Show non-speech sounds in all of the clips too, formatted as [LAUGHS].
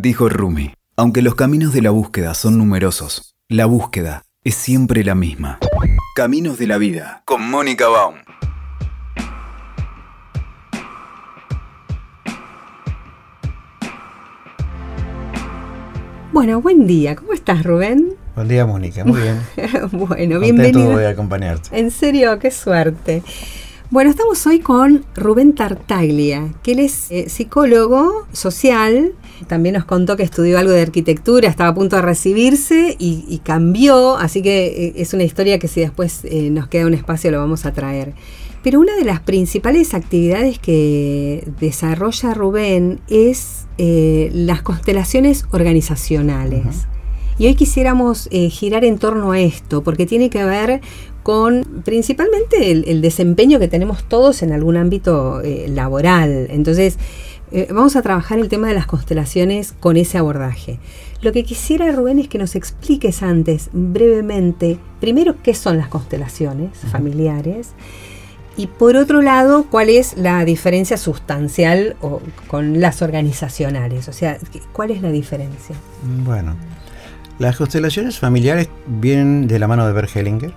Dijo Rumi, aunque los caminos de la búsqueda son numerosos, la búsqueda es siempre la misma. Caminos de la vida, con Mónica Baum. Bueno, buen día. ¿Cómo estás, Rubén? Buen día, Mónica. Muy bien. [LAUGHS] bueno, bienvenido. de acompañarte. En serio, qué suerte. Bueno, estamos hoy con Rubén Tartaglia, que él es eh, psicólogo social. También nos contó que estudió algo de arquitectura, estaba a punto de recibirse y, cambió, así que eh, es una historia que si después eh, nos queda un espacio lo vamos a traer. Pero una de las principales actividades que desarrolla Rubén es las constelaciones organizacionales. Y hoy quisiéramos eh, girar en torno a esto, porque tiene que ver con principalmente el, desempeño que tenemos todos en algún ámbito eh, laboral. Entonces, eh, vamos a trabajar el tema de las constelaciones con ese abordaje. Lo que quisiera, Rubén, es que nos expliques antes, brevemente, primero, qué son las constelaciones familiares. Y por otro lado, ¿cuál es la diferencia sustancial con las organizacionales? O sea, ¿cuál es la diferencia? Bueno, las constelaciones familiares vienen de la mano de Bert Hellinger.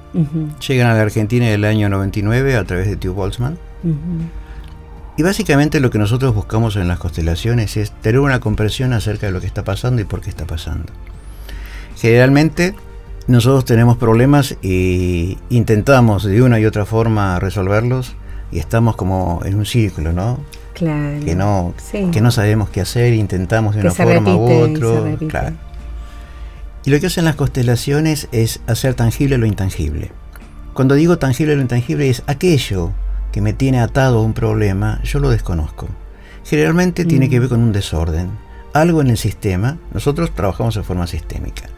Llegan a la Argentina en el año 99 a través de Tio Boltzmann. Y básicamente lo que nosotros buscamos en las constelaciones es tener una comprensión acerca de lo que está pasando y por qué está pasando. Generalmente nosotros tenemos problemas e intentamos de una y otra forma resolverlos y estamos como en un círculo, ¿no? Claro. Que no, que no sabemos qué hacer, intentamos de una forma u otra. Claro. Y lo que hacen las constelaciones es hacer tangible lo intangible. Cuando digo tangible lo intangible es aquello que me tiene atado a un problema, yo lo desconozco. Generalmente tiene que mm. ver con un desorden, algo en el sistema. Nosotros trabajamos en forma sistémica.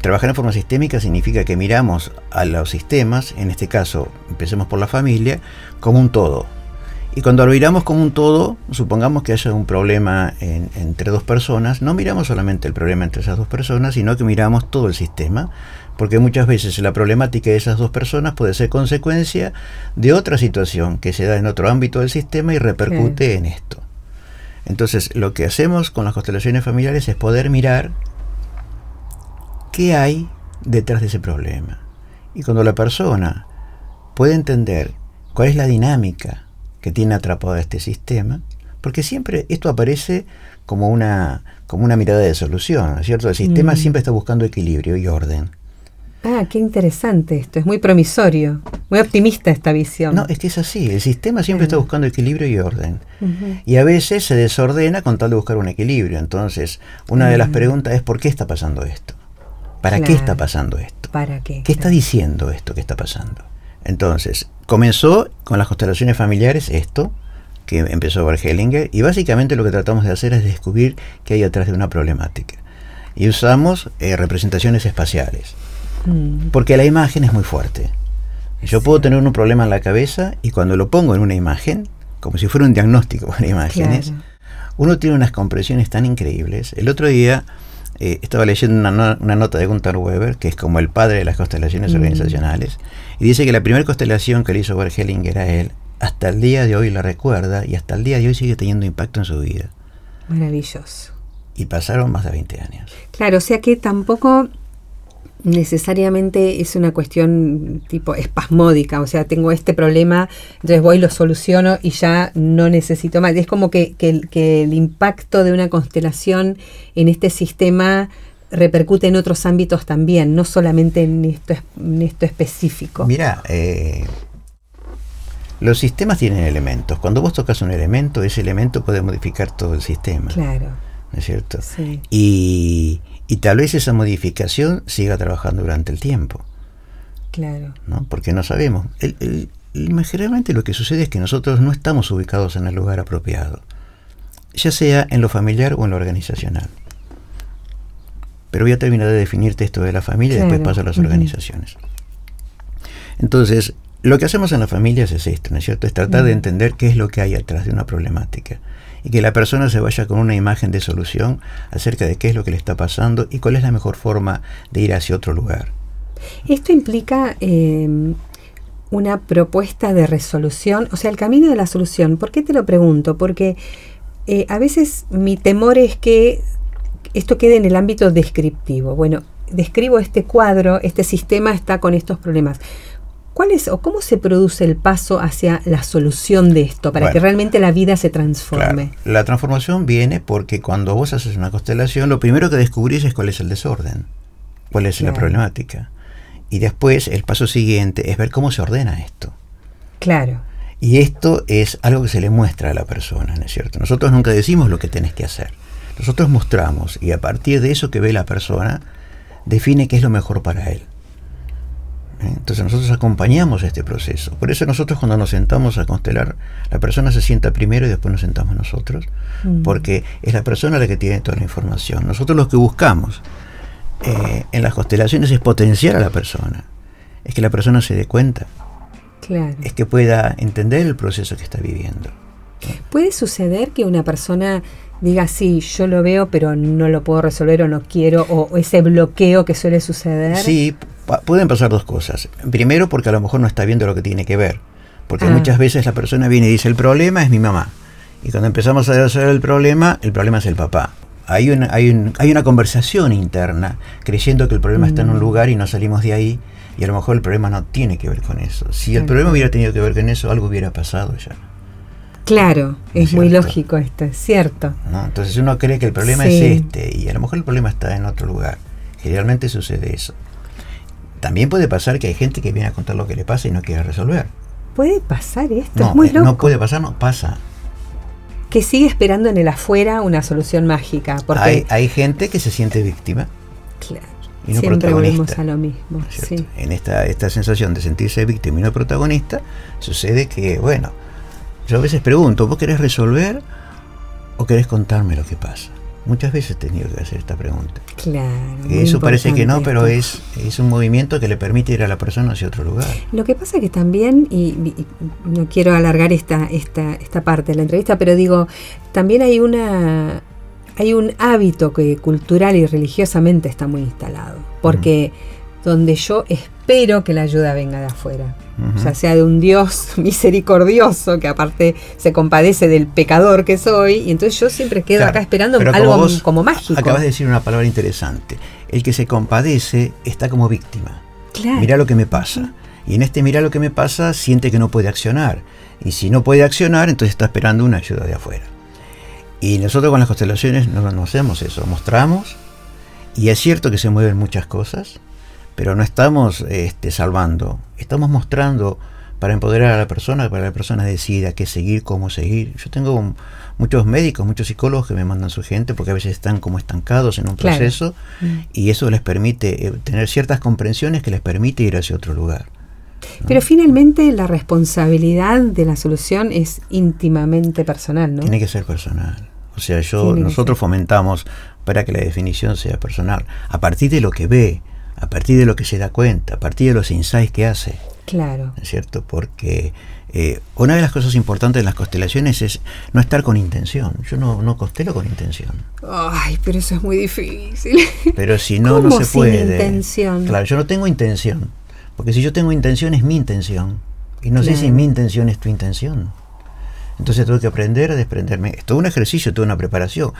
Trabajar en forma sistémica significa que miramos a los sistemas, en este caso, empecemos por la familia, como un todo. Y cuando lo miramos como un todo, supongamos que haya un problema entre dos personas, no miramos solamente el problema entre esas dos personas, sino que miramos todo el sistema, porque muchas veces la problemática de esas dos personas puede ser consecuencia de otra situación que se da en otro ámbito del sistema y repercute en esto. Entonces, lo que hacemos con las constelaciones familiares es poder mirar qué hay detrás de ese problema. Y cuando la persona puede entender cuál es la dinámica, que tiene atrapado este sistema, porque siempre esto aparece como una, como una mirada de solución, ¿cierto? El sistema mm. siempre está buscando equilibrio y orden. Ah, qué interesante esto, es muy promisorio, muy optimista esta visión. No, es que es así, el sistema siempre está buscando equilibrio y orden. Y a veces se desordena con tal de buscar un equilibrio. Entonces, una de las mm. preguntas es ¿por qué está pasando esto? ¿Para qué está pasando esto? ¿Para qué? ¿Qué está diciendo esto que está pasando? Entonces, comenzó con las constelaciones familiares esto, que empezó Hellinger, y básicamente lo que tratamos de hacer es descubrir qué hay atrás de una problemática. Y usamos eh, representaciones espaciales, mm. porque la imagen es muy fuerte. Yo puedo tener un problema en la cabeza y cuando lo pongo en una imagen, como si fuera un diagnóstico con imágenes, uno tiene unas compresiones tan increíbles. El otro día eh, estaba leyendo una, nota de Gunther Weber, que es como el padre de las constelaciones mm. organizacionales, y dice que la primera constelación que le hizo Bert Hellinger a él, hasta el día de hoy la recuerda y hasta el día de hoy sigue teniendo impacto en su vida. Maravilloso. Y pasaron más de 20 años. Claro, o sea que tampoco necesariamente es una cuestión tipo espasmódica, o sea, tengo este problema, entonces voy, lo soluciono y ya no necesito más. Es como que, que, el impacto de una constelación en este sistema repercute en otros ámbitos también, no solamente en esto, en esto específico. Mira, eh, los sistemas tienen elementos. Cuando vos tocas un elemento, ese elemento puede modificar todo el sistema. Claro. ¿No es cierto? Sí. Y y tal vez esa modificación siga trabajando durante el tiempo. Claro. ¿no? Porque no sabemos. El, generalmente lo que sucede es que nosotros no estamos ubicados en el lugar apropiado, ya sea en lo familiar o en lo organizacional. Pero voy a terminar de definirte esto de la familia y después paso a las organizaciones. Entonces, lo que hacemos en las familias es esto, ¿no es cierto? Es tratar de entender qué es lo que hay atrás de una problemática y que la persona se vaya con una imagen de solución acerca de qué es lo que le está pasando y cuál es la mejor forma de ir hacia otro lugar. Esto implica em, una propuesta de resolución, o sea, el camino de la solución. ¿Por qué te lo pregunto? Porque eh, a veces mi temor es que esto quede en el ámbito descriptivo. Bueno, describo este cuadro, este sistema está con estos problemas. ¿Cuál es o cómo se produce el paso hacia la solución de esto para que realmente la vida se transforme? La transformación viene porque cuando vos haces una constelación, lo primero que descubrís es cuál es el desorden, cuál es la problemática. Y después el paso siguiente es ver cómo se ordena esto. Claro. Y esto es algo que se le muestra a la persona, ¿no es cierto? Nosotros nunca decimos lo que tenés que hacer. Nosotros mostramos y a partir de eso que ve la persona, define qué es lo mejor para él. ¿Eh? Entonces nosotros acompañamos este proceso. Por eso nosotros cuando nos sentamos a constelar, la persona se sienta primero y después nos sentamos nosotros, mm. porque es la persona la que tiene toda la información. Nosotros lo que buscamos eh, en las constelaciones es potenciar a la persona, es que la persona se dé cuenta, es que pueda entender el proceso que está viviendo. ¿Puede suceder que una persona diga, sí, yo lo veo, pero no lo puedo resolver o no quiero, o ese bloqueo que suele suceder? Sí, pueden pasar dos cosas. Primero, porque a lo mejor no está viendo lo que tiene que ver. Porque ah. muchas veces la persona viene y dice, el problema es mi mamá. Y cuando empezamos a resolver el problema, el problema es el papá. Hay una, hay, hay una conversación interna, creyendo que el problema está en un mm. lugar y no salimos de ahí. Y a lo mejor el problema no tiene que ver con eso. Si el problema hubiera tenido que ver con eso, algo hubiera pasado ya. Claro, es, muy lógico esto, es cierto. Entonces uno cree que el problema es este y a lo mejor el problema está en otro lugar. Generalmente sucede eso. También puede pasar que hay gente que viene a contar lo que le pasa y no quiere resolver. ¿Puede pasar esto? es muy eh, loco. No puede pasar, no pasa. Que sigue esperando en el afuera una solución mágica. Porque hay, hay gente que se siente víctima. Claro. Y no Siempre volvemos a lo mismo. En esta, esta sensación de sentirse víctima y no protagonista, sucede que, bueno, yo a veces pregunto, ¿vos querés resolver o querés contarme lo que pasa? Muchas veces he tenido que hacer esta pregunta. Claro. Eso parece que no, pero es, es un movimiento que le permite ir a la persona hacia otro lugar. Lo que pasa que también, y, no quiero alargar esta, esta, esta parte de la entrevista, pero digo, también hay una hay un hábito que cultural y religiosamente está muy instalado. Porque donde yo espero que la ayuda venga de afuera. O sea, sea de un Dios [LAUGHS] misericordioso que aparte se compadece del pecador que soy. Y entonces yo siempre quedo acá esperando algo como, mágico. Acabas de decir una palabra interesante. El que se compadece está como víctima. Mira lo que me pasa. Y en este mira lo que me pasa siente que no puede accionar. Y si no puede accionar, entonces está esperando una ayuda de afuera. Y nosotros con las constelaciones no, no hacemos eso. Mostramos. Y es cierto que se mueven muchas cosas pero no estamos este, salvando, estamos mostrando para empoderar a la persona, para que la persona decida qué seguir, cómo seguir. Yo tengo muchos médicos, muchos psicólogos que me mandan su gente porque a veces están como estancados en un proceso mm. y eso les permite eh, tener ciertas comprensiones que les permite ir hacia otro lugar. Pero finalmente la responsabilidad de la solución es íntimamente personal, ¿no? Tiene que ser personal. O sea, yo nosotros fomentamos para que la definición sea personal, a partir de lo que ve, a partir de lo que se da cuenta, a partir de los insights que hace. Claro. ¿Es cierto? Porque eh, una de las cosas importantes en las constelaciones es no estar con intención. Yo no, no constelo con intención. Ay, pero eso es muy difícil. [LAUGHS] Pero si no, no se puede. intención? Claro, yo no tengo intención. Porque si yo tengo intención es mi intención. Y no sé si mi intención es tu intención. Entonces tengo que aprender a desprenderme. Es todo un ejercicio, toda una preparación.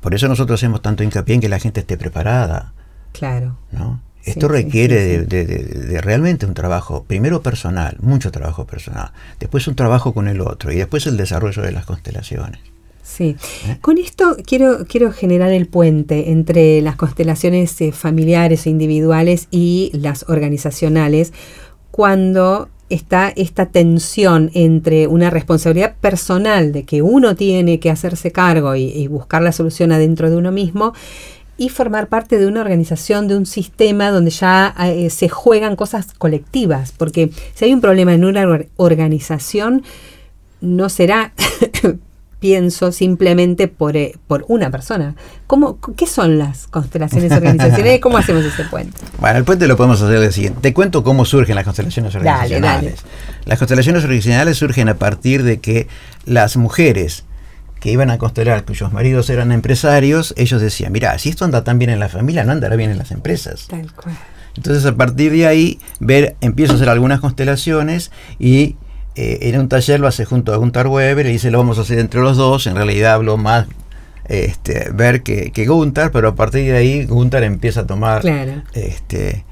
Por eso nosotros hacemos tanto hincapié en que la gente esté preparada. Claro. ¿no? Esto requiere de, realmente un trabajo, primero personal, mucho trabajo personal, después un trabajo con el otro y después el desarrollo de las constelaciones. Sí, ¿Eh? con esto quiero, quiero generar el puente entre las constelaciones eh, familiares e individuales y las organizacionales cuando está esta tensión entre una responsabilidad personal de que uno tiene que hacerse cargo y buscar la solución adentro de uno mismo y formar parte de una organización, de un sistema donde ya eh, se juegan cosas colectivas, porque si hay un problema en una organización, no será, [LAUGHS] pienso, simplemente por, eh, por una persona. ¿Cómo, ¿Qué son las constelaciones organizacionales? ¿Cómo hacemos ese puente? [LAUGHS] Bueno, el puente lo podemos hacer el siguiente. Te cuento cómo surgen las constelaciones organizacionales. Las constelaciones organizacionales surgen a partir de que las mujeres que iban a constelar, cuyos maridos eran empresarios, ellos decían, mira, si esto anda tan bien en la familia, no andará bien en las empresas. Tal cual. Entonces a partir de ahí ver, empiezo a hacer algunas constelaciones y eh, en un taller lo hace junto a Gunther Weber y dice lo vamos a hacer entre los dos, en realidad hablo más este, ver que, que Gunther, pero a partir de ahí Gunther empieza a tomar este,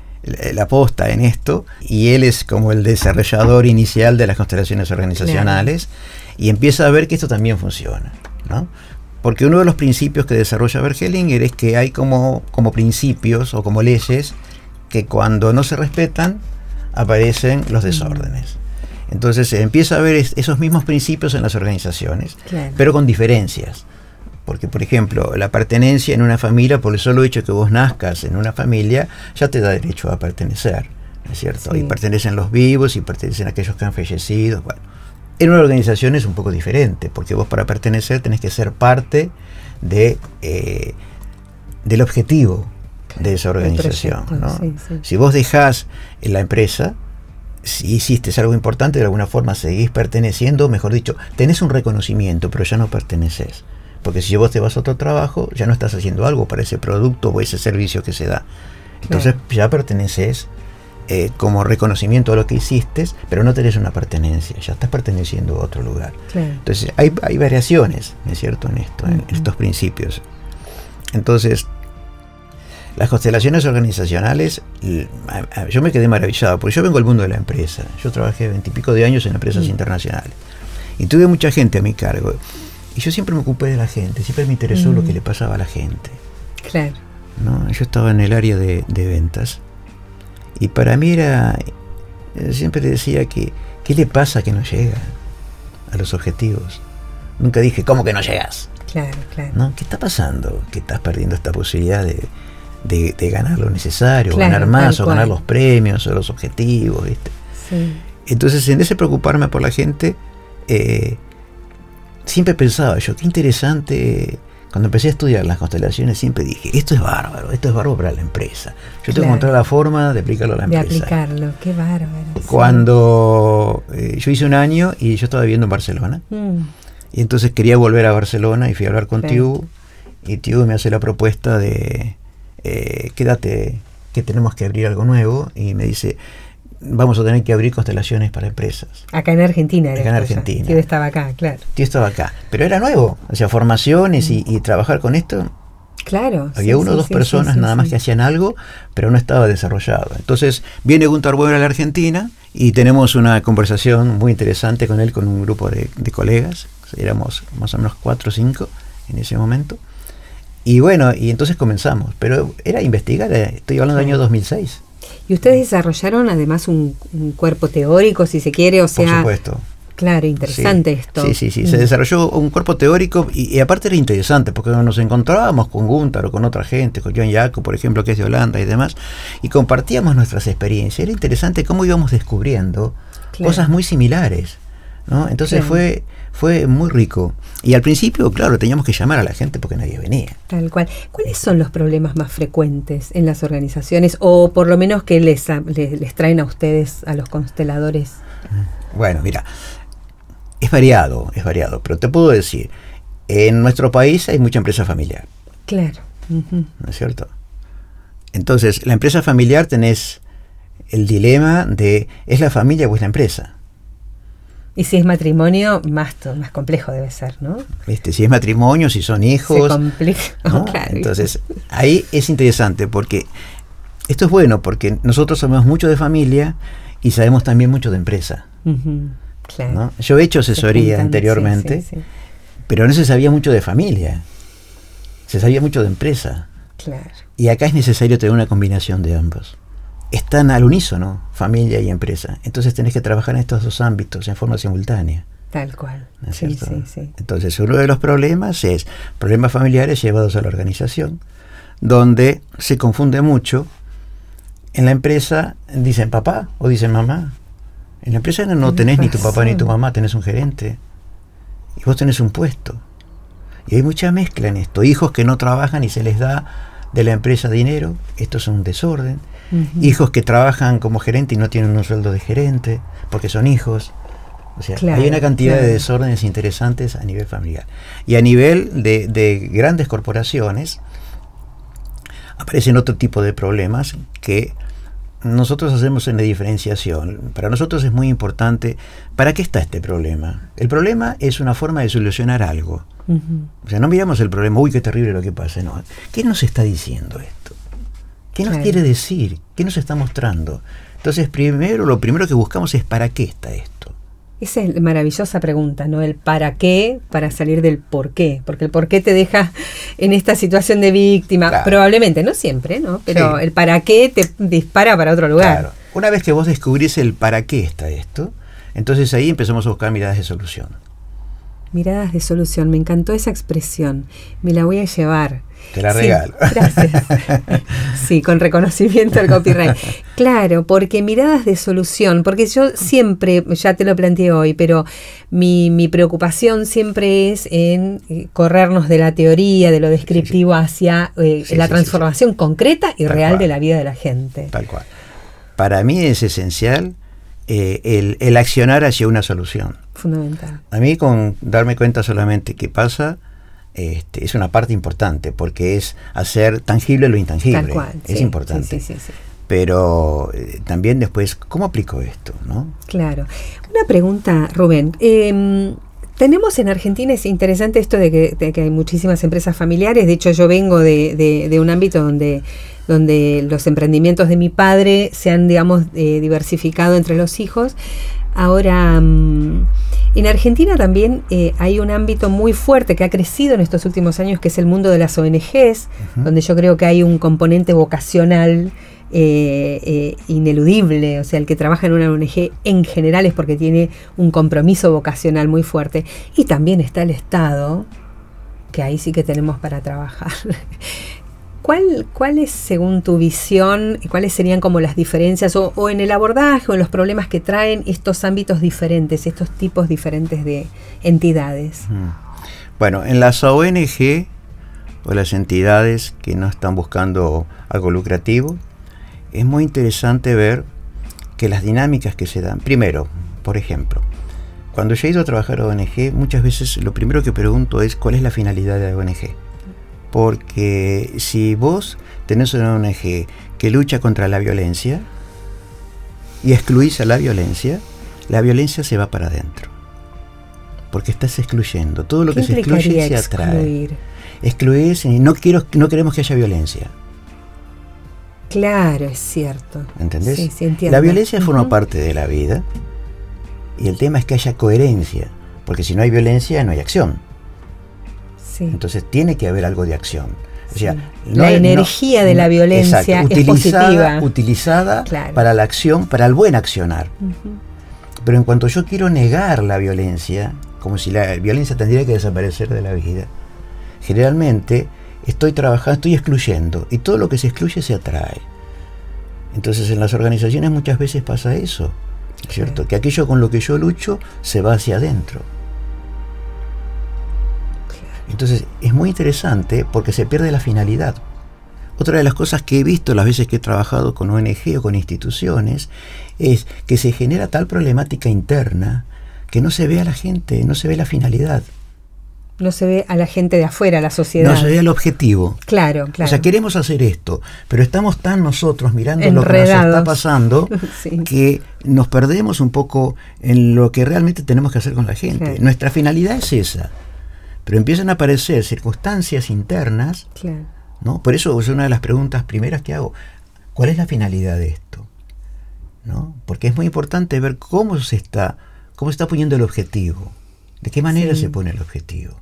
la posta en esto y él es como el desarrollador inicial de las constelaciones organizacionales y empieza a ver que esto también funciona. ¿no? Porque uno de los principios que desarrolla Bergelinger es que hay como, como principios o como leyes que cuando no se respetan aparecen los desórdenes. Entonces se empieza a ver esos mismos principios en las organizaciones, pero con diferencias. Porque, por ejemplo, la pertenencia en una familia, por el solo hecho que vos nazcas en una familia, ya te da derecho a pertenecer, ¿no es cierto? Y pertenecen los vivos y pertenecen aquellos que han fallecido. Bueno, en una organización es un poco diferente, porque vos para pertenecer tenés que ser parte de, eh, del objetivo de esa organización. Si vos dejás en la empresa, si hiciste algo importante, de alguna forma seguís perteneciendo, mejor dicho, tenés un reconocimiento, pero ya no perteneces. Porque si vos te vas a otro trabajo, ya no estás haciendo algo para ese producto o ese servicio que se da. Entonces ya perteneces eh, como reconocimiento a lo que hiciste, pero no tenés una pertenencia, ya estás perteneciendo a otro lugar. Entonces hay, variaciones, ¿es cierto?, en esto, en estos principios. Entonces, las constelaciones organizacionales, yo me quedé maravillado, porque yo vengo del mundo de la empresa. Yo trabajé veintipico de años en empresas internacionales. Y tuve mucha gente a mi cargo. Y yo siempre me ocupé de la gente, siempre me interesó lo que le pasaba a la gente. Claro. ¿no? Yo estaba en el área de, ventas y para mí era, eh, siempre decía que, ¿qué le pasa que no llega a los objetivos? Nunca dije, ¿cómo que no llegas? Claro, claro. ¿No? ¿Qué está pasando? Que estás perdiendo esta posibilidad de, ganar lo necesario, ganar más, o ganar los premios, o los objetivos, ¿viste? Sí. Entonces, en ese preocuparme por la gente, eh, siempre pensaba yo, qué interesante. Cuando empecé a estudiar las constelaciones, siempre dije, esto es bárbaro, esto es bárbaro para la empresa. Yo tengo que encontrar la forma de aplicarlo a la empresa. De aplicarlo, qué bárbaro. Cuando eh, yo hice un año y yo estaba viviendo en Barcelona, mm. y entonces quería volver a Barcelona y fui a hablar con Tiu, y Tiu me hace la propuesta de, eh, quédate, que tenemos que abrir algo nuevo, y me dice, vamos a tener que abrir constelaciones para empresas. Acá en Argentina. Acá en Argentina. Tío estaba acá, claro. Tío estaba acá. Pero era nuevo. O sea, formaciones y, trabajar con esto. Claro. Había uno o dos personas nada más que hacían algo, pero no estaba desarrollado. Entonces viene Gunter Weber a la Argentina y tenemos una conversación muy interesante con él, con un grupo de, de colegas. Éramos más o menos cuatro o cinco en ese momento. Y bueno, y entonces comenzamos. Pero era investigar, eh, estoy hablando del año 2006. Y ustedes desarrollaron además un, cuerpo teórico, si se quiere, o sea... Por supuesto. Claro, interesante esto. Sí, sí, sí. Se mm. desarrolló un cuerpo teórico y, aparte era interesante porque nos encontrábamos con Gunther o con otra gente, con John Jaco, por ejemplo, que es de Holanda y demás, y compartíamos nuestras experiencias. Era interesante cómo íbamos descubriendo cosas muy similares. ¿No? Entonces fue fue muy rico. Y al principio, claro, teníamos que llamar a la gente porque nadie venía. Tal cual. ¿Cuáles son los problemas más frecuentes en las organizaciones o por lo menos que les, les, traen a ustedes, a los consteladores? Bueno, mira, es variado, es variado, pero te puedo decir, en nuestro país hay mucha empresa familiar. Claro. ¿No es cierto? Entonces, la empresa familiar tenés el dilema de, ¿es la familia o es la empresa? Y si es matrimonio, más, más complejo debe ser, ¿no? Este, si es matrimonio, si son hijos. [LAUGHS] ¿no? Entonces, ahí es interesante porque esto es bueno porque nosotros sabemos mucho de familia y sabemos también mucho de empresa. Yo he hecho asesoría anteriormente, pero no se sabía mucho de familia, se sabía mucho de empresa. Claro. Y acá es necesario tener una combinación de ambos están al unísono, familia y empresa. Entonces tenés que trabajar en estos dos ámbitos en forma simultánea. Tal cual. sí, sí, sí. Entonces uno de los problemas es problemas familiares llevados a la organización, donde se confunde mucho. En la empresa dicen papá o dicen mamá. En la empresa no tenés ni tu papá ni tu mamá, tenés un gerente. Y vos tenés un puesto. Y hay mucha mezcla en esto. Hijos que no trabajan y se les da de la empresa dinero. Esto es un desorden hijos que trabajan como gerente y no tienen un sueldo de gerente, porque son hijos. O sea, hay una cantidad de desórdenes interesantes a nivel familiar. Y a nivel de, grandes corporaciones, aparecen otro tipo de problemas que nosotros hacemos una diferenciación. Para nosotros es muy importante, ¿para qué está este problema? El problema es una forma de solucionar algo. O sea, no miramos el problema, uy, qué terrible lo que pasa. No. ¿Qué nos está diciendo esto? ¿Qué nos quiere decir? ¿Qué nos está mostrando? Entonces, primero, lo primero que buscamos es ¿para qué está esto? Esa es maravillosa pregunta, ¿no? El para qué para salir del por qué. Porque el por qué te deja en esta situación de víctima. Probablemente, no siempre, ¿no? Pero el para qué te dispara para otro lugar. Claro. Una vez que vos descubrís el para qué está esto, entonces ahí empezamos a buscar miradas de solución. Miradas de solución, me encantó esa expresión. Me la voy a llevar. Te la regalo. gracias. [LAUGHS] Sí, con reconocimiento al copyright. Claro, porque miradas de solución, porque yo siempre, ya te lo planteé hoy, pero mi, mi preocupación siempre es en eh, corrernos de la teoría, de lo descriptivo hacia eh, la transformación concreta y real de la vida de la gente. Tal cual. Para mí es esencial eh, el, el accionar hacia una solución. Fundamental. A mí con darme cuenta solamente qué pasa, este, es una parte importante porque es hacer tangible lo intangible. es importante. Pero eh, también después, ¿cómo aplico esto? ¿no? Claro. Una pregunta, Rubén. Em, tenemos en Argentina, es interesante esto de que, hay muchísimas empresas familiares. De hecho, yo vengo de, un ámbito donde, donde los emprendimientos de mi padre se han, digamos, eh, diversificado entre los hijos. Ahora, mm, en Argentina también eh, hay un ámbito muy fuerte que ha crecido en estos últimos años, que es el mundo de las ONGs, donde yo creo que hay un componente vocacional eh, eh, ineludible, o sea, el que trabaja en una ONG en general es porque tiene un compromiso vocacional muy fuerte. Y también está el Estado, que ahí sí que tenemos para trabajar. [LAUGHS] ¿Cuál, ¿Cuál es, según tu visión, cuáles serían como las diferencias o, en el abordaje o en los problemas que traen estos ámbitos diferentes, estos tipos diferentes de entidades? Bueno, en las ONG o las entidades que no están buscando algo lucrativo, es muy interesante ver que las dinámicas que se dan, primero, por ejemplo, cuando yo he ido a trabajar a ONG, muchas veces lo primero que pregunto es cuál es la finalidad de la ONG porque si vos tenés una ONG que lucha contra la violencia y excluís a la violencia, la violencia se va para adentro. Porque estás excluyendo. Todo lo que se excluye se atrae. Excluir y no, quiero, no queremos que haya violencia. Claro, es cierto. ¿Entendés? Sí, la violencia forma parte de la vida y el tema es que haya coherencia, porque si no hay violencia no hay acción. Entonces tiene que haber algo de acción. la energía de la violencia es positiva. utilizada para la acción, para el buen accionar. Pero en cuanto yo quiero negar la violencia, como si la violencia tendría que desaparecer de la vida, generalmente estoy trabajando, estoy excluyendo, y todo lo que se excluye se atrae. Entonces en las organizaciones muchas veces pasa eso, ¿cierto? Que aquello con lo que yo lucho se va hacia adentro. Entonces es muy interesante porque se pierde la finalidad. Otra de las cosas que he visto las veces que he trabajado con ONG o con instituciones es que se genera tal problemática interna que no se ve a la gente, no se ve la finalidad. No se ve a la gente de afuera, a la sociedad. No se ve el objetivo. Claro, claro. O sea, queremos hacer esto, pero estamos tan nosotros mirando lo que nos está pasando [LAUGHS] que nos perdemos un poco en lo que realmente tenemos que hacer con la gente. Nuestra finalidad es esa. Pero empiezan a aparecer circunstancias internas, ¿no? Por eso es una de las preguntas primeras que hago. ¿Cuál es la finalidad de esto? ¿No? Porque es muy importante ver cómo se está, cómo está poniendo el objetivo, de qué manera se pone el objetivo.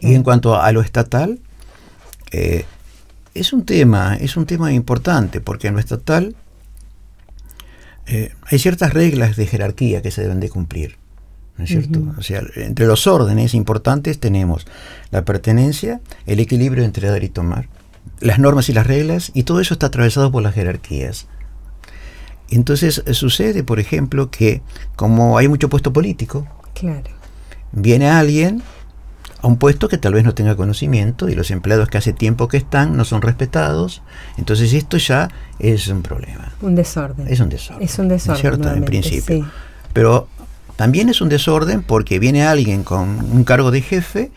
Y en cuanto a lo estatal, eh, es un tema, es un tema importante, porque en lo estatal eh, hay ciertas reglas de jerarquía que se deben de cumplir. ¿No es cierto? O sea, entre los órdenes importantes tenemos la pertenencia, el equilibrio entre dar y tomar, las normas y las reglas, y todo eso está atravesado por las jerarquías. Entonces sucede, por ejemplo, que como hay mucho puesto político, claro. viene alguien a un puesto que tal vez no tenga conocimiento y los empleados que hace tiempo que están no son respetados, entonces esto ya es un problema. Un desorden. Es un desorden. Es un desorden. ¿cierto? En principio. Pero también es un desorden porque viene alguien con un cargo de jefe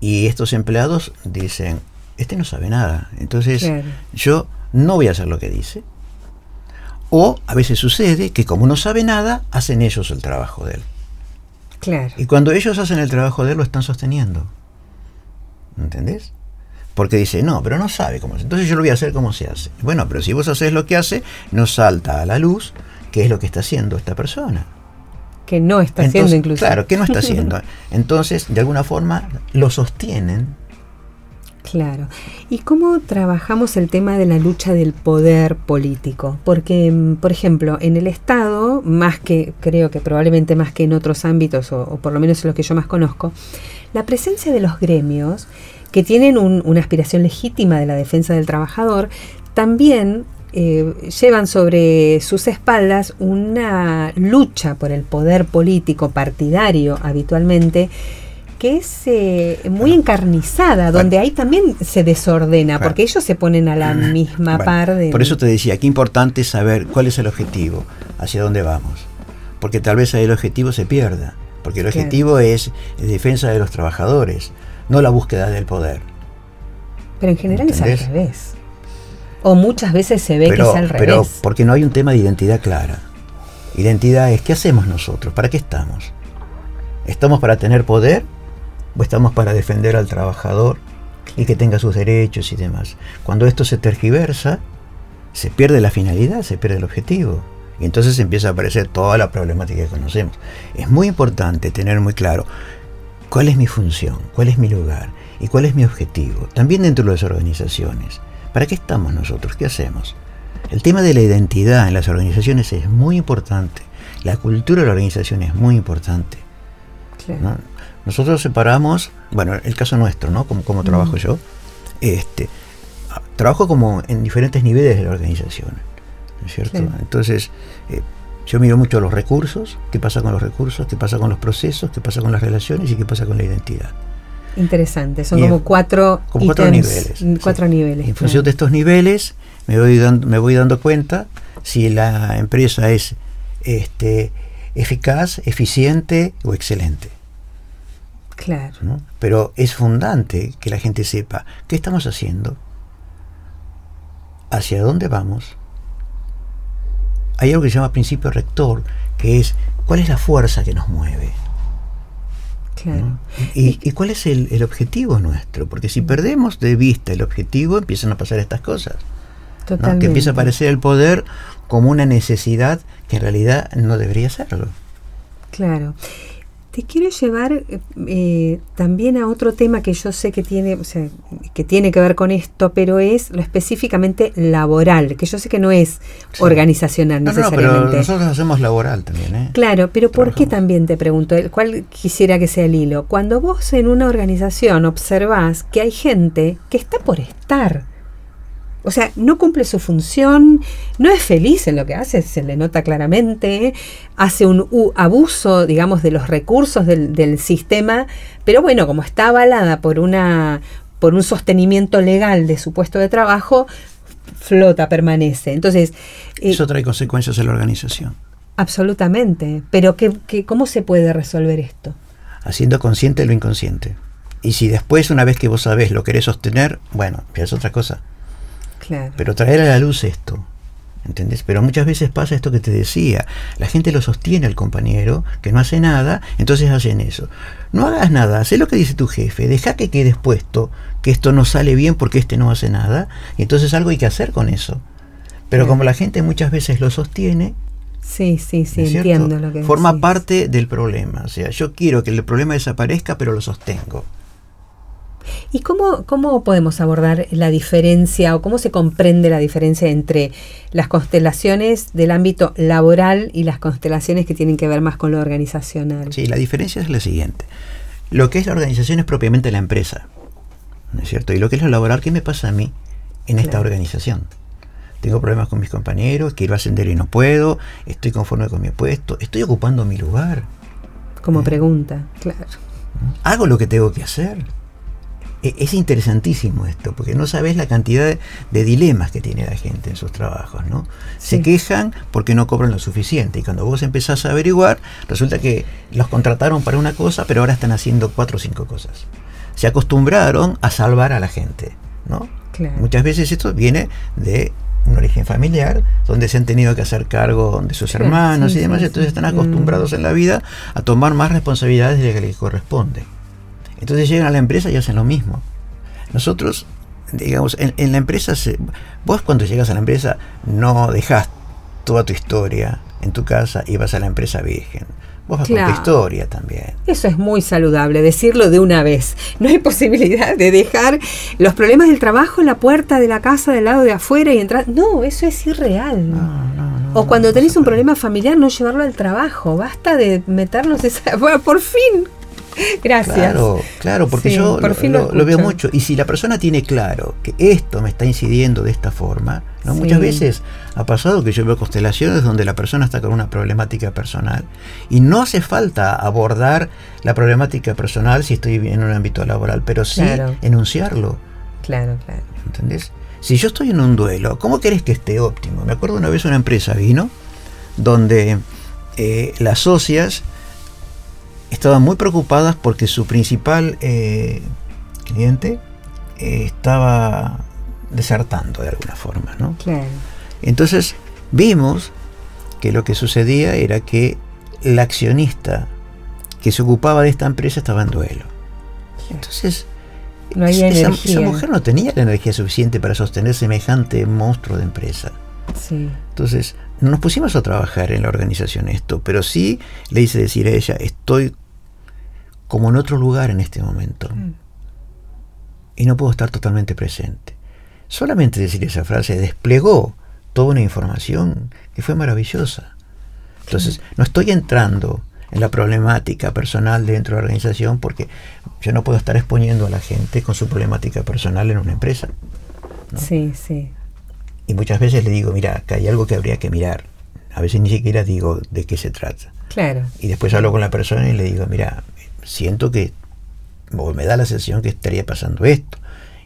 y estos empleados dicen, este no sabe nada, entonces yo no voy a hacer lo que dice. O a veces sucede que como no sabe nada, hacen ellos el trabajo de él. Claro. Y cuando ellos hacen el trabajo de él, lo están sosteniendo. ¿Entendés? Porque dice, no, pero no sabe cómo se Entonces yo lo voy a hacer como se hace. Bueno, pero si vos haces lo que hace, no salta a la luz qué es lo que está haciendo esta persona. Que no está haciendo incluso. Claro, que no está [LAUGHS] haciendo. Entonces, de alguna forma, lo sostienen Claro. ¿Y cómo trabajamos el tema de la lucha del poder político? Porque, mm, por ejemplo, en el Estado, más que, creo que probablemente más que en otros ámbitos, o, por lo menos en los que yo más conozco, la presencia de los gremios, que tienen una aspiración legítima de la defensa del trabajador, también eh, llevan sobre sus espaldas una lucha por el poder político partidario habitualmente que es eh, muy encarnizada, donde ahí también se desordena, porque ellos se ponen a la misma par de... Por eso te decía, qué importante saber cuál es el objetivo, hacia dónde vamos, porque tal vez ahí el objetivo se pierda, porque el objetivo es, defensa de los trabajadores, no la búsqueda del poder. Pero en general es al revés. O muchas veces se ve que es al revés. Pero porque no hay un tema de identidad clara. Identidad es, ¿qué hacemos nosotros? ¿Para qué estamos? ¿Estamos para tener poder o estamos para defender al trabajador y que tenga sus derechos y demás. Cuando esto se tergiversa, se pierde la finalidad, se pierde el objetivo. Y entonces empieza a aparecer toda la problemática que conocemos. Es muy importante tener muy claro cuál es mi función, cuál es mi lugar y cuál es mi objetivo, también dentro de las organizaciones. ¿Para qué estamos nosotros? ¿Qué hacemos? El tema de la identidad en las organizaciones es muy importante. La cultura de la organización es muy importante. Nosotros separamos, bueno, el caso nuestro, ¿no? Como, como trabajo yo, este, trabajo como en diferentes niveles de la organización, ¿no es cierto? Entonces, eh, yo miro mucho los recursos, qué pasa con los recursos, qué pasa con los procesos, qué pasa con las relaciones y qué pasa con la identidad. Interesante, son como cuatro, como cuatro niveles. Cuatro niveles. En función de estos niveles me voy dando, me voy dando cuenta si la empresa es este, eficaz, eficiente o excelente. Claro. Pero es fundante que la gente sepa qué estamos haciendo, hacia dónde vamos. Hay algo que se llama principio rector, que es cuál es la fuerza que nos mueve. Claro. Y, cuál es el, objetivo nuestro? Porque si perdemos de vista el objetivo, empiezan a pasar estas cosas. Que empieza a aparecer el poder como una necesidad que en realidad no debería serlo. Claro. Te quiero llevar eh, también a otro tema que yo sé que tiene, que tiene que ver con esto, pero es lo específicamente laboral, que yo sé que no es organizacional necesariamente. No, pero nosotros hacemos laboral también. ¿eh? Claro, pero ¿por qué también te pregunto? ¿Cuál quisiera que sea el hilo? Cuando vos en una organización observás que hay gente que está por estar, o sea, no cumple su función, no es feliz en lo que hace, se le nota claramente, hace un abuso, digamos, de los recursos del, sistema, pero bueno, como está avalada por, una, por un sostenimiento legal de su puesto de trabajo, flota, permanece. Entonces... Eh, Eso trae consecuencias en la organización. Absolutamente, pero ¿qué, cómo se puede resolver esto? Haciendo consciente lo inconsciente. Y si después, una vez que vos sabés lo querés sostener, bueno, es otra cosa. Pero traer a la luz esto, ¿entendés? Pero muchas veces pasa esto que te decía, la gente lo sostiene al compañero, que no hace nada, entonces hacen eso. No hagas nada, haz lo que dice tu jefe, deja que quedes puesto, que esto no sale bien porque este no hace nada, y entonces algo hay que hacer con eso. Pero como la gente muchas veces lo sostiene, Sí, sí, sí, entiendo lo que Forma parte del problema. O sea, yo quiero que el problema desaparezca, pero lo sostengo. ¿Y cómo, cómo podemos abordar la diferencia o cómo se comprende la diferencia entre las constelaciones del ámbito laboral y las constelaciones que tienen que ver más con lo organizacional? Sí, la diferencia es la siguiente. Lo que es la organización es propiamente la empresa, ¿no es cierto? Y lo que es lo laboral, ¿qué me pasa a mí en esta organización? Tengo problemas con mis compañeros, quiero ascender y no puedo, estoy conforme con mi puesto, estoy ocupando mi lugar. Como ¿Eh? pregunta, claro. ¿Hago lo que tengo que hacer? E, es interesantísimo esto, porque no sabes la cantidad de, dilemas que tiene la gente en sus trabajos, ¿no? Se quejan porque no cobran lo suficiente y cuando vos empezás a averiguar, resulta que los contrataron para una cosa, pero ahora están haciendo cuatro o cinco cosas. Se acostumbraron a salvar a la gente, ¿no? Muchas veces esto viene de un origen familiar, donde se han tenido que hacer cargo de sus hermanos y demás, entonces están acostumbrados en la vida a tomar más responsabilidades de las que les corresponde. Entonces llegan a la empresa y hacen lo mismo. Nosotros, digamos, en, la empresa, vos cuando llegas a la empresa no dejas toda tu historia en tu casa y vas a la empresa virgen. Vos vas con tu historia también. Eso es muy saludable, decirlo de una vez. No hay [LAUGHS] posibilidad de dejar los problemas del trabajo en la puerta de la casa del lado de afuera y entrar. No, eso es irreal. o cuando tenés un problema familiar, no llevarlo al trabajo. Basta de meternos esa. [LAUGHS] por fin, [LAUGHS] Gracias. Claro, claro, porque yo lo, veo mucho. Y si la persona tiene claro que esto me está incidiendo de esta forma, ¿no? muchas veces ha pasado que yo veo constelaciones donde la persona está con una problemática personal y no hace falta abordar la problemática personal si estoy en un ámbito laboral, pero sí enunciarlo. Claro, claro. ¿Entendés? Si yo estoy en un duelo, ¿cómo querés que esté óptimo? Me acuerdo una vez una empresa vino donde eh, las socias estaban muy preocupadas porque su principal eh, cliente eh, estaba desertando de alguna forma, ¿no? Entonces vimos que lo que sucedía era que el accionista que se ocupaba de esta empresa estaba en duelo. Entonces, esa, mujer no tenía la energía suficiente para sostener semejante monstruo de empresa. Entonces, no nos pusimos a trabajar en la organización esto, pero sí le hice decir a ella, estoy como en otro lugar en este momento. Mm. Y no puedo estar totalmente presente. Solamente decir esa frase desplegó toda una información que fue maravillosa. Entonces, no estoy entrando en la problemática personal dentro de la organización porque yo no puedo estar exponiendo a la gente con su problemática personal en una empresa. Sí, sí. Y muchas veces le digo, mira, acá hay algo que habría que mirar. A veces ni siquiera digo de qué se trata. Claro. Y después hablo con la persona y le digo, mira, siento que, me da la sensación que estaría pasando esto.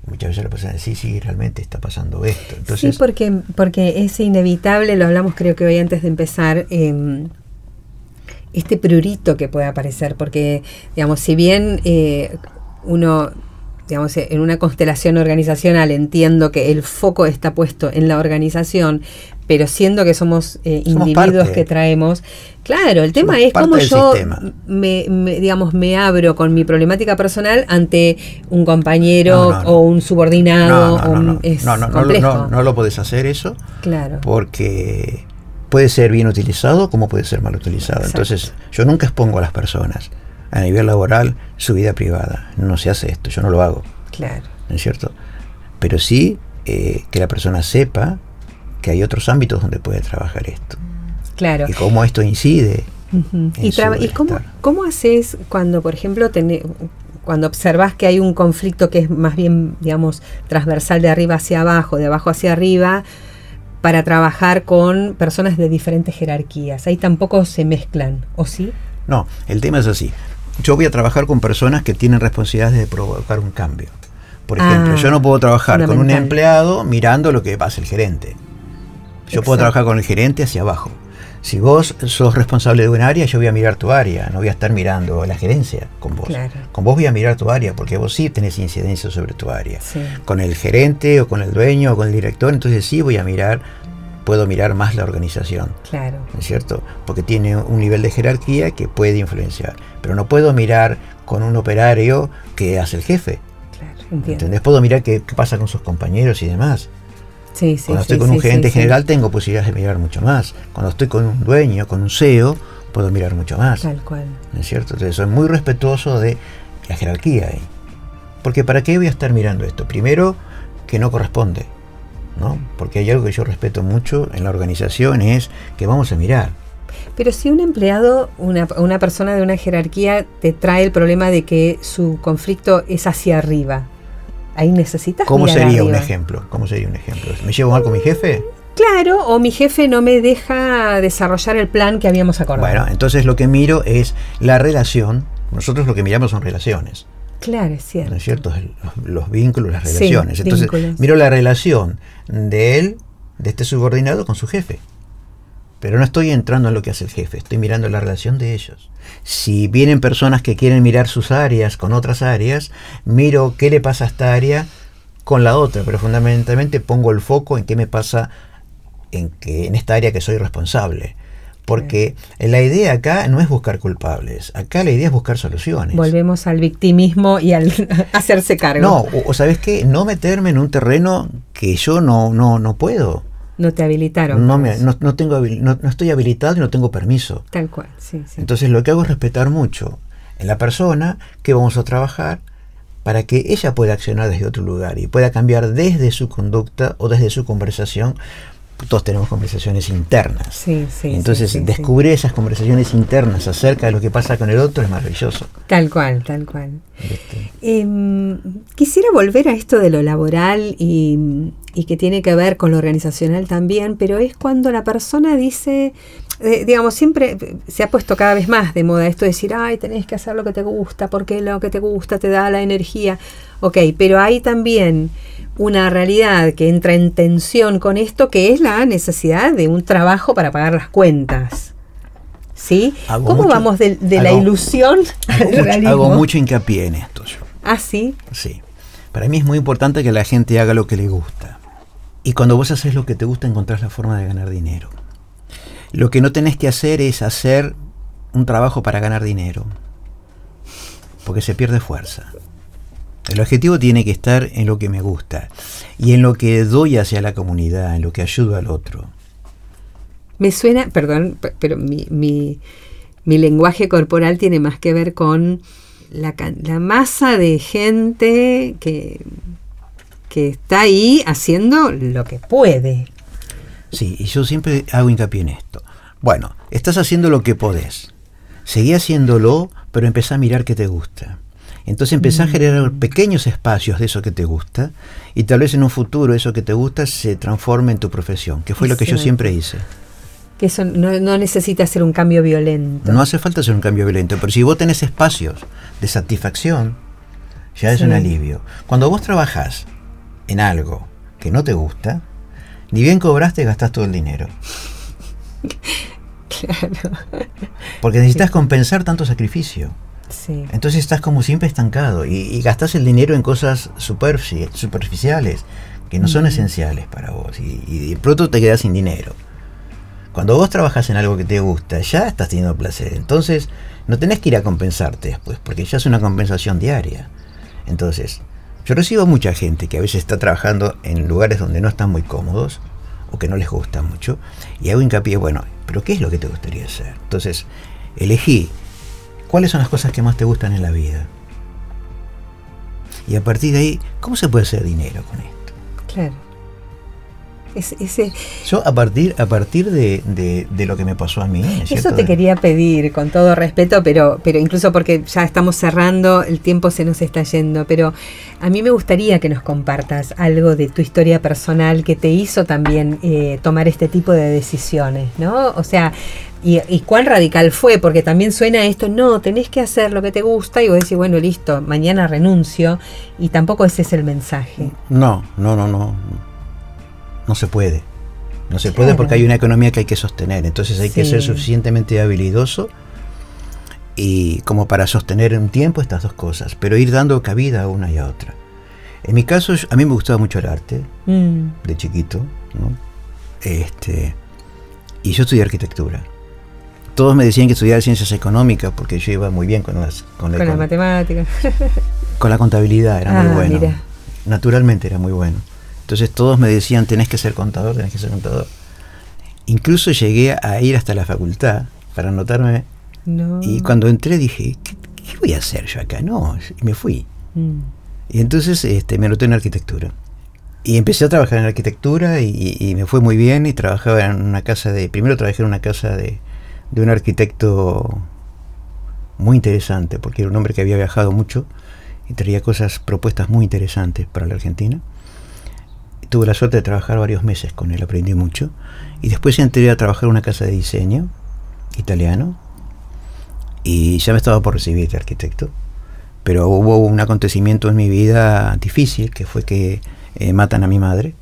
Y muchas veces la persona dice, sí, sí, realmente está pasando esto. Entonces, sí, porque, porque es inevitable, lo hablamos creo que hoy antes de empezar, em, este prurito que puede aparecer, porque, digamos, si bien eh, uno digamos, en una constelación organizacional entiendo que el foco está puesto en la organización, pero siendo que somos, eh, individuos que traemos, claro, el tema es cómo yo me, digamos, me abro con mi problemática personal ante un compañero o un subordinado. No, no, no, lo puedes hacer eso, claro. porque puede ser bien utilizado como puede ser mal utilizado. Entonces, yo nunca expongo a las personas a nivel laboral su vida privada. No se hace esto, yo no lo hago. Claro. ¿No es cierto? Pero sí eh, que la persona sepa que hay otros ámbitos donde puede trabajar esto. Claro. Y cómo esto incide. ¿Y, y cómo, cómo, haces cuando, por ejemplo, cuando observas que hay un conflicto que es más bien, digamos, transversal de arriba hacia abajo, de abajo hacia arriba, para trabajar con personas de diferentes jerarquías? Ahí tampoco se mezclan, ¿o sí? No, el tema es así. Yo voy a trabajar con personas que tienen responsabilidades de provocar un cambio. Por ejemplo, ah, yo no puedo trabajar con un empleado mirando lo que pasa el gerente. Yo puedo trabajar con el gerente hacia abajo. Si vos sos responsable de un área, yo voy a mirar tu área, no voy a estar mirando la gerencia con vos. Con vos voy a mirar tu área, porque vos sí tenés incidencia sobre tu área. Con el gerente o con el dueño o con el director, entonces sí voy a mirar, puedo mirar más la organización. Claro. es cierto? Porque tiene un nivel de jerarquía que puede influenciar. Pero no puedo mirar con un operario que hace el jefe. Claro, entiendo. ¿Entendés? Puedo mirar qué pasa con sus compañeros y demás. Cuando estoy con un gerente general tengo posibilidades de mirar mucho más. Cuando estoy con un dueño, con un CEO, puedo mirar mucho más. Tal cual. ¿No es cierto? Entonces soy muy respetuoso de la jerarquía ahí. Porque ¿para qué voy a estar mirando esto? Primero, que no corresponde. ¿no? Porque hay algo que yo respeto mucho en la organización, es que vamos a mirar. Pero si un empleado, una, una persona de una jerarquía, te trae el problema de que su conflicto es hacia arriba, ahí necesitas ¿Cómo sería un ejemplo? ¿Cómo sería un ejemplo? ¿Me llevo mal con mi jefe? Claro, o mi jefe no me deja desarrollar el plan que habíamos acordado. Bueno, entonces lo que miro es la relación. Nosotros lo que miramos son relaciones. Claro, es cierto. ¿No es cierto? Los, vínculos, las relaciones. entonces miro la relación de él, de este subordinado, con su jefe. Pero no estoy entrando en lo que hace el jefe, estoy mirando la relación de ellos. Si vienen personas que quieren mirar sus áreas con otras áreas, miro qué le pasa a esta área con la otra, pero fundamentalmente pongo el foco en qué me pasa en, que, en esta área que soy responsable. Porque la idea acá no es buscar culpables, acá la idea es buscar soluciones. Volvemos al victimismo y al [LAUGHS] hacerse cargo. No, o, sabes qué, no meterme en un terreno que yo no, no, no puedo. No te habilitaron. No, me, no, no tengo, no, no, estoy habilitado y no tengo permiso. Tal cual, sí, sí. Entonces lo que hago es respetar mucho en la persona que vamos a trabajar para que ella pueda accionar desde otro lugar y pueda cambiar desde su conducta o desde su conversación todos tenemos conversaciones internas. Sí, sí, Entonces, descubrir esas conversaciones internas acerca de lo que pasa con el otro es maravilloso. Tal cual, tal cual. Este. Em, quisiera volver a esto de lo laboral y, y, que tiene que ver con lo organizacional también, pero es cuando la persona dice, eh, digamos, siempre se ha puesto cada vez más de moda esto de decir, ay, tenés que hacer lo que te gusta, porque lo que te gusta te da la energía. Ok, pero hay también una realidad que entra en tensión con esto, que es la necesidad de un trabajo para pagar las cuentas. ¿Sí? ¿Cómo vamos de, la ilusión al realismo? Hago mucho hincapié en esto yo. ¿Ah, sí? Sí. Para mí es muy importante que la gente haga lo que le gusta. Y cuando vos haces lo que te gusta, encontrás la forma de ganar dinero. Lo que no tenés que hacer es hacer un trabajo para ganar dinero. Porque se pierde fuerza. El objetivo tiene que estar en lo que me gusta y en lo que doy hacia la comunidad, en lo que ayudo al otro. Me suena, perdón, pero mi, mi, lenguaje corporal tiene más que ver con la, la masa de gente que, que está ahí haciendo lo que puede. Sí, y yo siempre hago hincapié en esto. Bueno, estás haciendo lo que podés. Seguí haciéndolo, pero empezá a mirar qué te gusta. Entonces empezás a generar pequeños espacios de eso que te gusta y tal vez en un futuro eso que te gusta se transforme en tu profesión, que fue lo que yo siempre hice. Que eso no, necesita ser un cambio violento. No hace falta ser un cambio violento, pero si vos tenés espacios de satisfacción, ya es un alivio. Cuando vos trabajás en algo que no te gusta, ni bien cobraste, gastás todo el dinero. [LAUGHS] Claro. Porque necesitas compensar tanto sacrificio. Entonces estás como siempre estancado y, gastas el dinero en cosas superficiales que no son esenciales para vos y, de pronto te quedas sin dinero. Cuando vos trabajas en algo que te gusta, ya estás teniendo placer. Entonces no tenés que ir a compensarte después, porque ya es una compensación diaria. Entonces, yo recibo mucha gente que a veces está trabajando en lugares donde no están muy cómodos o que no les gusta mucho y hago hincapié, bueno, pero ¿qué es lo que te gustaría hacer? Entonces, elegí ¿Cuáles son las cosas que más te gustan en la vida? Y a partir de ahí, ¿cómo se puede hacer dinero con esto? Claro. ese... Yo a partir, a partir de, lo que me pasó a mí. Eso te quería pedir, con todo respeto, pero, pero incluso porque ya estamos cerrando, el tiempo se nos está yendo, pero a mí me gustaría que nos compartas algo de tu historia personal que te hizo también eh, tomar este tipo de decisiones, ¿no? O sea, y, cuán radical fue, porque también suena esto, no, tenés que hacer lo que te gusta y vos decís, bueno, listo, mañana renuncio, y tampoco ese es el mensaje. No, no, no, no. No se puede. No se puede porque hay una economía que hay que sostener, entonces hay que ser suficientemente habilidoso y como para sostener un tiempo estas dos cosas, pero ir dando cabida a una y a otra. En mi caso, a mí me gustaba mucho el arte, mm. de chiquito, ¿no? Este, y yo estudié arquitectura todos me decían que estudiara ciencias económicas porque yo iba muy bien con las con, las matemáticas. [LAUGHS] con la contabilidad, era muy ah, bueno. Naturalmente era muy bueno. Entonces todos me decían, tenés que ser contador, tenés que ser contador. Incluso llegué a ir hasta la facultad para anotarme. Y cuando entré dije, ¿qué, voy a hacer yo acá? No, y me fui. Mm. Y entonces este, me anoté en arquitectura. Y empecé a trabajar en arquitectura y, y, me fue muy bien y trabajaba en una casa de... Primero trabajé en una casa de, de un arquitecto muy interesante, porque era un hombre que había viajado mucho y traía cosas, propuestas muy interesantes para la Argentina. Tuve la suerte de trabajar varios meses con él, aprendí mucho. Y después entré a trabajar en una casa de diseño italiano y ya me estaba por recibir de arquitecto. Pero hubo un acontecimiento en mi vida difícil, que fue que eh, matan a mi madre.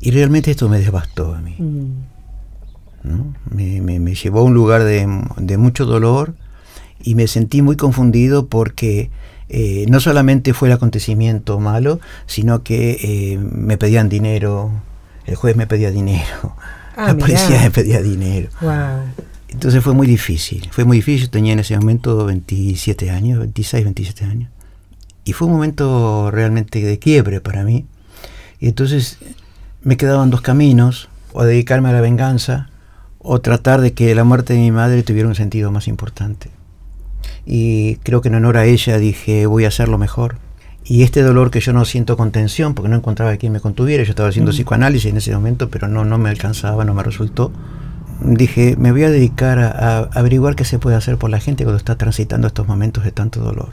Y realmente esto me devastó a mí. Mm. Me, llevó a un lugar de, mucho dolor y me sentí muy confundido porque eh, no solamente fue el acontecimiento malo, sino que eh, me pedían dinero, el juez me pedía dinero, ah, la policía me pedía dinero. Entonces fue muy difícil, fue muy difícil, tenía en ese momento 27 años, 26, 27 años. Y fue un momento realmente de quiebre para mí. Y entonces me quedaban dos caminos, o dedicarme a la venganza, o tratar de que la muerte de mi madre tuviera un sentido más importante. Y creo que en honor a ella dije, voy a hacerlo mejor. Y este dolor que yo no siento contención, porque no encontraba a quien me contuviera, yo estaba haciendo psicoanálisis en ese momento, pero no, no me alcanzaba, no me resultó. Dije, me voy a dedicar a averiguar qué se puede hacer por la gente cuando está transitando estos momentos de tanto dolor.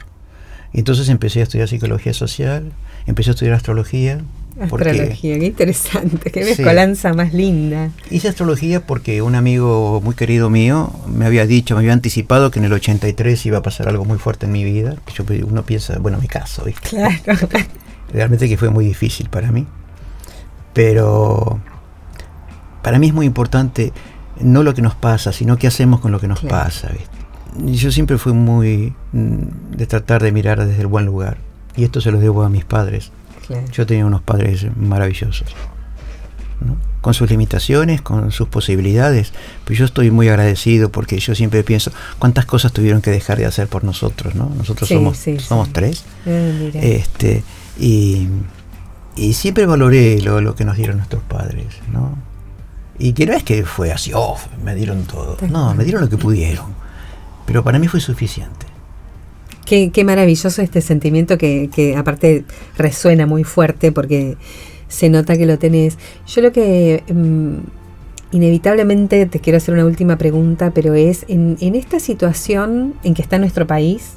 Y entonces empecé a estudiar psicología social, empecé a estudiar astrología. Astrología, qué interesante, qué mezcolanza más linda. Hice astrología porque un amigo muy querido mío me había dicho, me había anticipado que en el 83 iba a pasar algo muy fuerte en mi vida. Yo, uno piensa, bueno, mi caso, ¿viste? Claro. [LAUGHS] Realmente que fue muy difícil para mí. Pero para mí es muy importante no lo que nos pasa, sino qué hacemos con lo que nos pasa, ¿viste? yo siempre fui muy mm, de tratar de mirar desde el buen lugar. Y esto se lo debo a mis padres. Yo tenía unos padres maravillosos. Con sus limitaciones, con sus posibilidades. Pues yo estoy muy agradecido porque yo siempre pienso cuántas cosas tuvieron que dejar de hacer por nosotros, ¿no? Nosotros somos, somos tres. Ah, este, y, y, siempre valoré lo, lo, que nos dieron nuestros padres, ¿no? Y que no es que fue así, oh, me dieron todo. No, me dieron lo que pudieron pero para mí fue suficiente. Qué, maravilloso este sentimiento que, aparte resuena muy fuerte porque se nota que lo tenés. Yo lo que mm, inevitablemente te quiero hacer una última pregunta, pero es en, esta situación en que está nuestro país,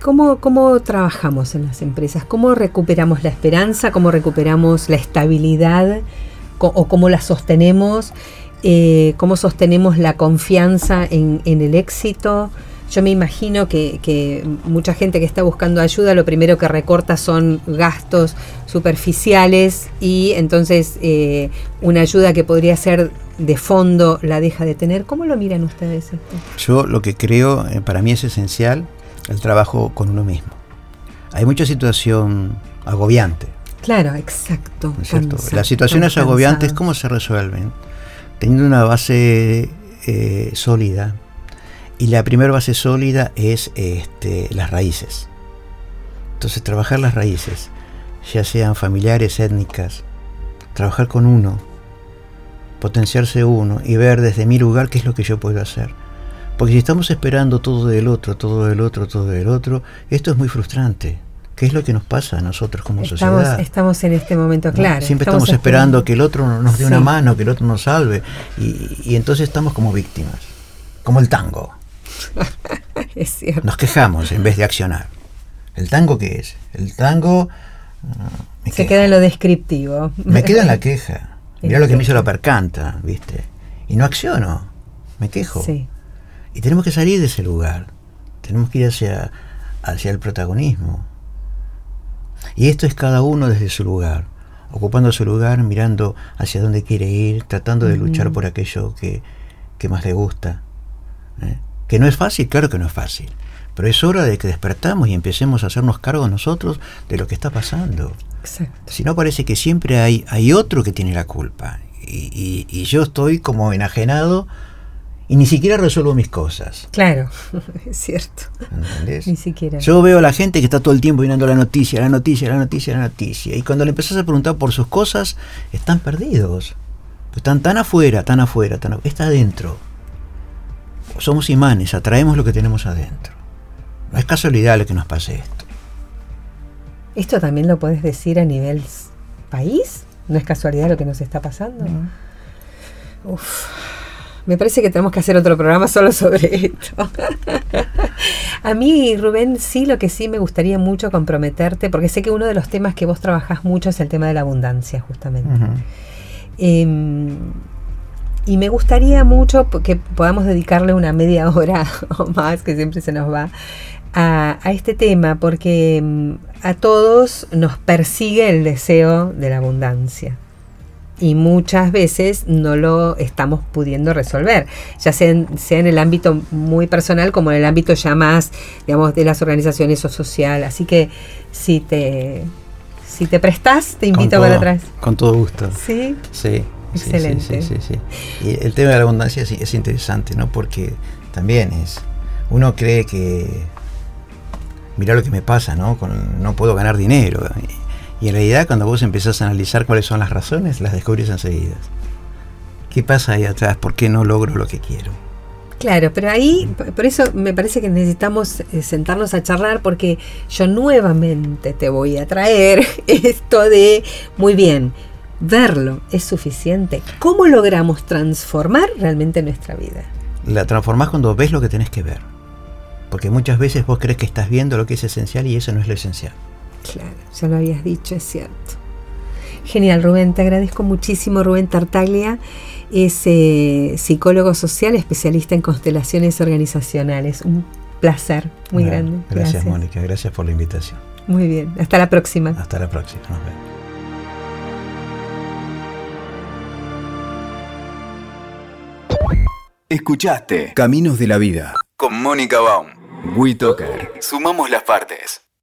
cómo, ¿cómo trabajamos en las empresas? ¿Cómo recuperamos la esperanza? ¿Cómo recuperamos la estabilidad? ¿O cómo la sostenemos? Eh, cómo sostenemos la confianza en, el éxito. Yo me imagino que, mucha gente que está buscando ayuda lo primero que recorta son gastos superficiales y entonces eh, una ayuda que podría ser de fondo la deja de tener. ¿Cómo lo miran ustedes esto? Yo lo que creo, eh, para mí es esencial el trabajo con uno mismo. Hay mucha situación agobiante. Claro, exacto. Las situaciones agobiantes, ¿cómo se resuelven? teniendo una base eh, sólida. Y la primera base sólida es este, las raíces. Entonces trabajar las raíces, ya sean familiares, étnicas, trabajar con uno, potenciarse uno y ver desde mi lugar qué es lo que yo puedo hacer. Porque si estamos esperando todo del otro, todo del otro, todo del otro, esto es muy frustrante. ¿Qué es lo que nos pasa a nosotros como sociedad? Estamos en este momento, claro. Siempre estamos, esperando que el otro nos dé una mano, que el otro nos salve. Y, entonces estamos como víctimas, como el tango. [LAUGHS] es cierto. Nos quejamos en vez de accionar. ¿El tango qué es? El tango... Ah, Se queda en lo descriptivo. Me queda en la [LAUGHS] queja. Mirá lo que me hizo la percanta, ¿viste? Y no acciono, me quejo. Sí. Y tenemos que salir de ese lugar. Tenemos que ir hacia, hacia el protagonismo. Y esto es cada uno desde su lugar, ocupando su lugar, mirando hacia dónde quiere ir, tratando de luchar por aquello que, más le gusta. ¿eh? Que no es fácil, claro que no es fácil. Pero es hora de que despertamos y empecemos a hacernos cargo nosotros de lo que está pasando. Si no parece que siempre hay, hay otro que tiene la culpa. Y, y yo estoy como enajenado y ni siquiera resuelvo mis cosas. Claro, [LAUGHS] es cierto. ¿Entendés? Ni siquiera. Yo veo a la gente que está todo el tiempo mirando la noticia, la noticia, la noticia, la noticia. Y cuando le empezás a preguntar por sus cosas, están perdidos. Están tan afuera, tan afuera, tan afuera. Está adentro. Somos imanes, atraemos lo que tenemos adentro. No es casualidad lo que nos pase esto. ¿Esto también lo puedes decir a nivel país? ¿No es casualidad lo que nos está pasando? Uf. Me parece que tenemos que hacer otro programa solo sobre esto. [LAUGHS] a mí, Rubén, sí, lo que sí me gustaría mucho comprometerte, porque sé que uno de los temas que vos trabajás mucho es el tema de la abundancia, justamente. Em, y me gustaría mucho que podamos dedicarle una media hora [LAUGHS] o más, que siempre se nos va, a, a este tema, porque em, a todos nos persigue el deseo de la abundancia. y muchas veces no lo estamos pudiendo resolver, ya sea en, sea en, el ámbito muy personal como en el ámbito ya más, digamos, de las organizaciones o social. Así que si te, si te prestas, te invito para atrás. Con todo gusto. Sí. Sí. Excelente. Sí, sí, sí, Y el tema de la abundancia es, interesante, ¿no? Porque también es, uno cree que, mira lo que me pasa, ¿no? Con, no puedo ganar dinero. Y en realidad cuando vos empezás a analizar cuáles son las razones, las descubrís enseguida. ¿Qué pasa ahí atrás? ¿Por qué no logro lo que quiero? Claro, pero ahí, por eso me parece que necesitamos eh, sentarnos a charlar porque yo nuevamente te voy a traer [LAUGHS] esto de, muy bien, verlo es suficiente. ¿Cómo logramos transformar realmente nuestra vida? La transformás cuando ves lo que tenés que ver. Porque muchas veces vos crees que estás viendo lo que es esencial y eso no es lo esencial. Claro, ya lo habías dicho, es cierto. Genial, Rubén, te agradezco muchísimo. Rubén Tartaglia es eh, psicólogo social, especialista en constelaciones organizacionales. Un placer muy grande. Gracias, gracias, Mónica, gracias por la invitación. Muy bien, hasta la próxima. Hasta la próxima, nos vemos. Escuchaste Caminos de la Vida con Mónica Baum. WeToker. Sumamos las partes.